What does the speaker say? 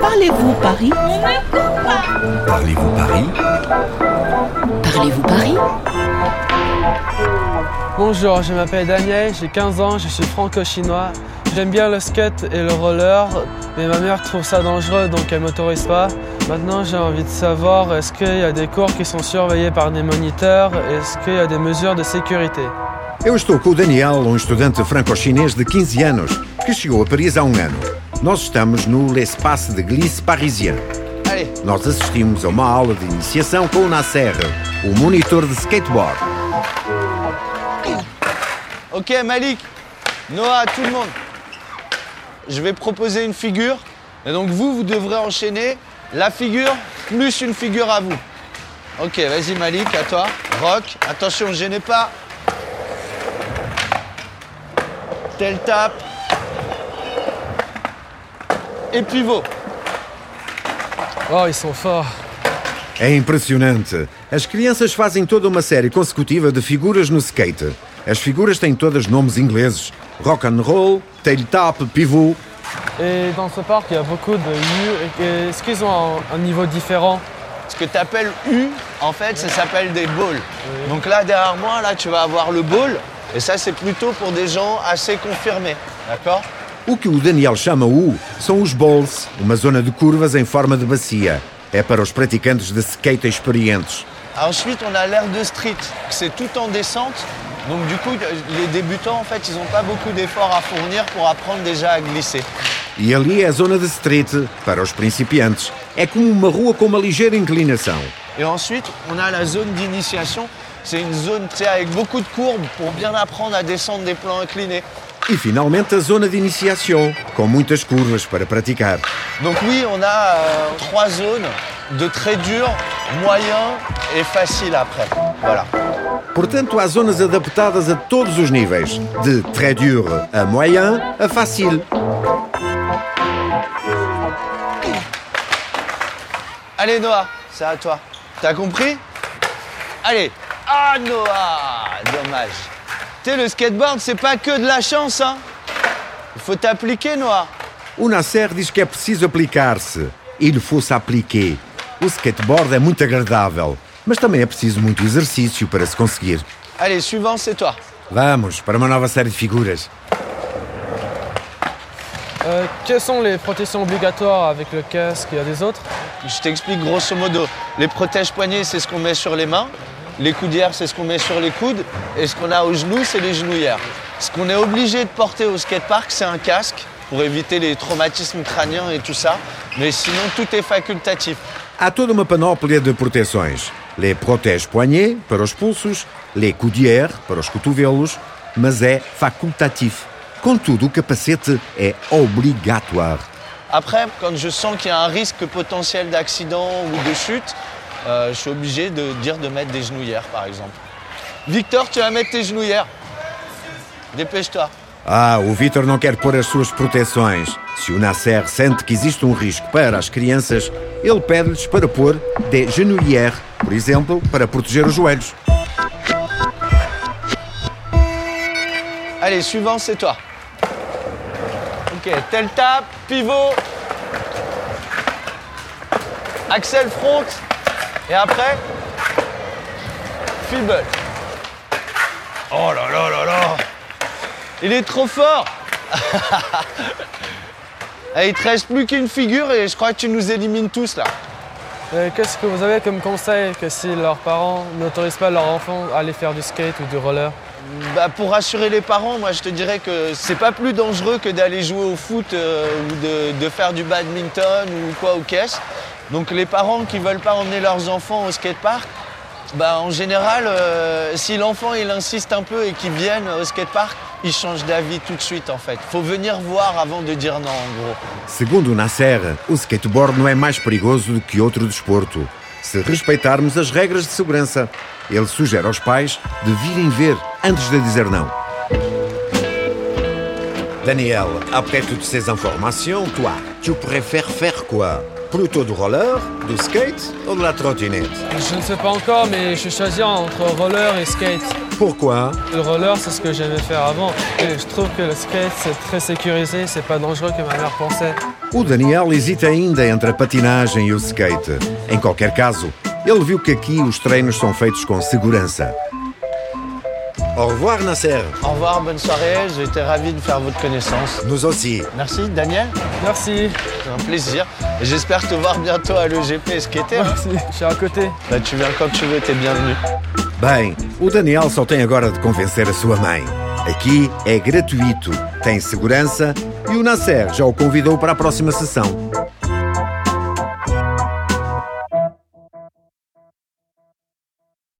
Parlez-vous Paris? Parlez-vous Paris? Parlez-vous Paris? Bonjour, je m'appelle Daniel, j'ai 15 ans, je suis franco-chinois. J'aime bien le skate et le roller, mais ma mère trouve ça dangereux donc elle m'autorise pas. Maintenant j'ai envie de savoir est-ce qu'il y a des cours qui sont surveillés par des moniteurs, est-ce qu'il y a des mesures de sécurité? Eu estou com o Daniel, um estudante franco-chinês de 15 anos, que chegou a Paris há um ano. Nós estamos no L'Espace de Glisse Parisien. Allez, Nós assistimos a uma aula de iniciação com o Nasser, o monitor de skateboard. ok Malik, Noah, tout le monde. Je vais proposer une figure. Et donc vous, vous devrez enchaîner la figure plus une figure à vous. Ok, vas-y Malik, à toi. Rock, attention, ne gênez pas. Tel tape. Et pivot. Oh, ils sont forts. É impressionante. As crianças fazem toda uma série consecutiva de figuras no skate. As figuras têm todas nomes ingleses. Rock and roll, tail tap, pivot. Et dans ce parc, il y a beaucoup de. Et Est-ce qu'ils ont un, un niveau différent? Ce que tu appelles U, en fait, ça s'appelle des balls. Donc là, derrière moi, là, tu vas avoir le ball. Et ça, c'est plutôt pour des gens assez confirmés. D'accord? O que o Daniel chama U são os bowls, uma zona de curvas em forma de bacia. É para os praticantes de skate experientes. Ensuite, on a l'air de street. C'est tout en descente. Donc du coup, les débutants, en fait, ils n'ont pas beaucoup d'efforts à fournir pour apprendre déjà à glisser. E ali é a zona de street, para os principiantes. É como uma rua com uma ligeira inclinação. Et ensuite, on a la zone d'initiation. C'est une zone avec beaucoup de courbes pour bien apprendre à descendre des plans inclinés. E finalmente a zona de iniciação, com muitas curvas para praticar. Donc oui, on a euh, trois zones de très dur, moyen et facile après. Voilà. Portanto, há zonas adaptadas a todos os níveis, de très dur a moyen a facile. Allez Noah, c'est à toi. T'as compris Allez. Ah Noah Dommage. Tu sais, le skateboard, c'est pas que de la chance, hein Il faut t'appliquer, Noah. O Nasser diz que é preciso aplicar-se. Il faut s'appliquer. O skateboard é muito agradável, mas também é preciso muito exercício para se conseguir. Allez, suivant, c'est toi. Vamos para uma nova série de figuras. Euh, Quelles sont les protections obligatoires avec le casque y a des autres? Je t'explique grosso modo. Les protèges poignets, c'est ce qu'on met sur les mains. Les coudières, c'est ce qu'on met sur les coudes. Et ce qu'on a aux genoux, c'est les genouillères. Ce qu'on est obligé de porter au skatepark, c'est un casque pour éviter les traumatismes crâniens et tout ça. Mais sinon, tout est facultatif. Há toda uma panóplia de proteções. Les protège poignets para os pulsos, les coudières para os cotovelos, mas é facultatif. Contudo, o capacete é obrigatoire. Après, quand je sens qu'il y a un risque potentiel d'accident ou de chute, euh, je suis obligé de dire de mettre des genouillères, par exemple. Victor, tu vas mettre tes genouillères. Dépêche-toi. Ah, o Vitor não quer pôr as suas proteções. Se o Nasser sente que existe um risco para as crianças, ele pede-lhes para pôr des genouillères, por exemplo, para proteger os joelhos. Allez, suivant, c'est toi. Ok, tel tap, pivot. Axel front. Et après, fibble. Oh là là là là Il est trop fort Eh, Il te reste plus qu'une figure et je crois que tu nous élimines tous là. Euh, Qu'est-ce que vous avez comme conseil que si leurs parents n'autorisent pas leurs enfants à aller faire du skate ou du roller Bah, pour rassurer les parents, moi je te dirais que c'est pas plus dangereux que d'aller jouer au foot euh, ou de, de faire du badminton ou quoi au caisse. Donc les parents qui veulent pas emmener leurs enfants au skatepark, bah, en général, euh, si l'enfant insiste un peu et qu'il vienne au skatepark, il change d'avis tout de suite en fait. Faut venir voir avant de dire non en gros. Segundo Nasser, o skateboard não é mais perigoso do que outro desporto. Se respeitarmos as regras de segurança, ele sugere aos pais de virem ver antes de dizer não. Daniel, après toutes ces informations, toi, tu préfères faire quoi? Plutôt du roller, du skate ou de la trottinette Je ne sais pas encore, mais je suis choisi entre roller et skate. Pourquoi? Le roller, c'est ce que j'aimais faire avant. Et je trouve que le skate, c'est très sécurisé, c'est pas dangereux que ma mère pensait. O Daniel hesita ainda entre a patinagem e o skate. Em qualquer caso, ele viu que aqui os treinos são feitos com segurança. Au revoir, Nasser. Au revoir, bonne soirée. J'ai été ravi de faire votre connaissance. Nous aussi. Merci, Daniel. Merci. C'est un plaisir. J'espère te voir bientôt à l'EGP skater. hein. Merci. Je suis à côté. Bah, tu viens quand tu veux, t'es bienvenu. Bem, o Daniel só tem agora de convencer a sua mãe. Aqui é gratuito, tem segurança e o Nasser já o convidou para a próxima sessão.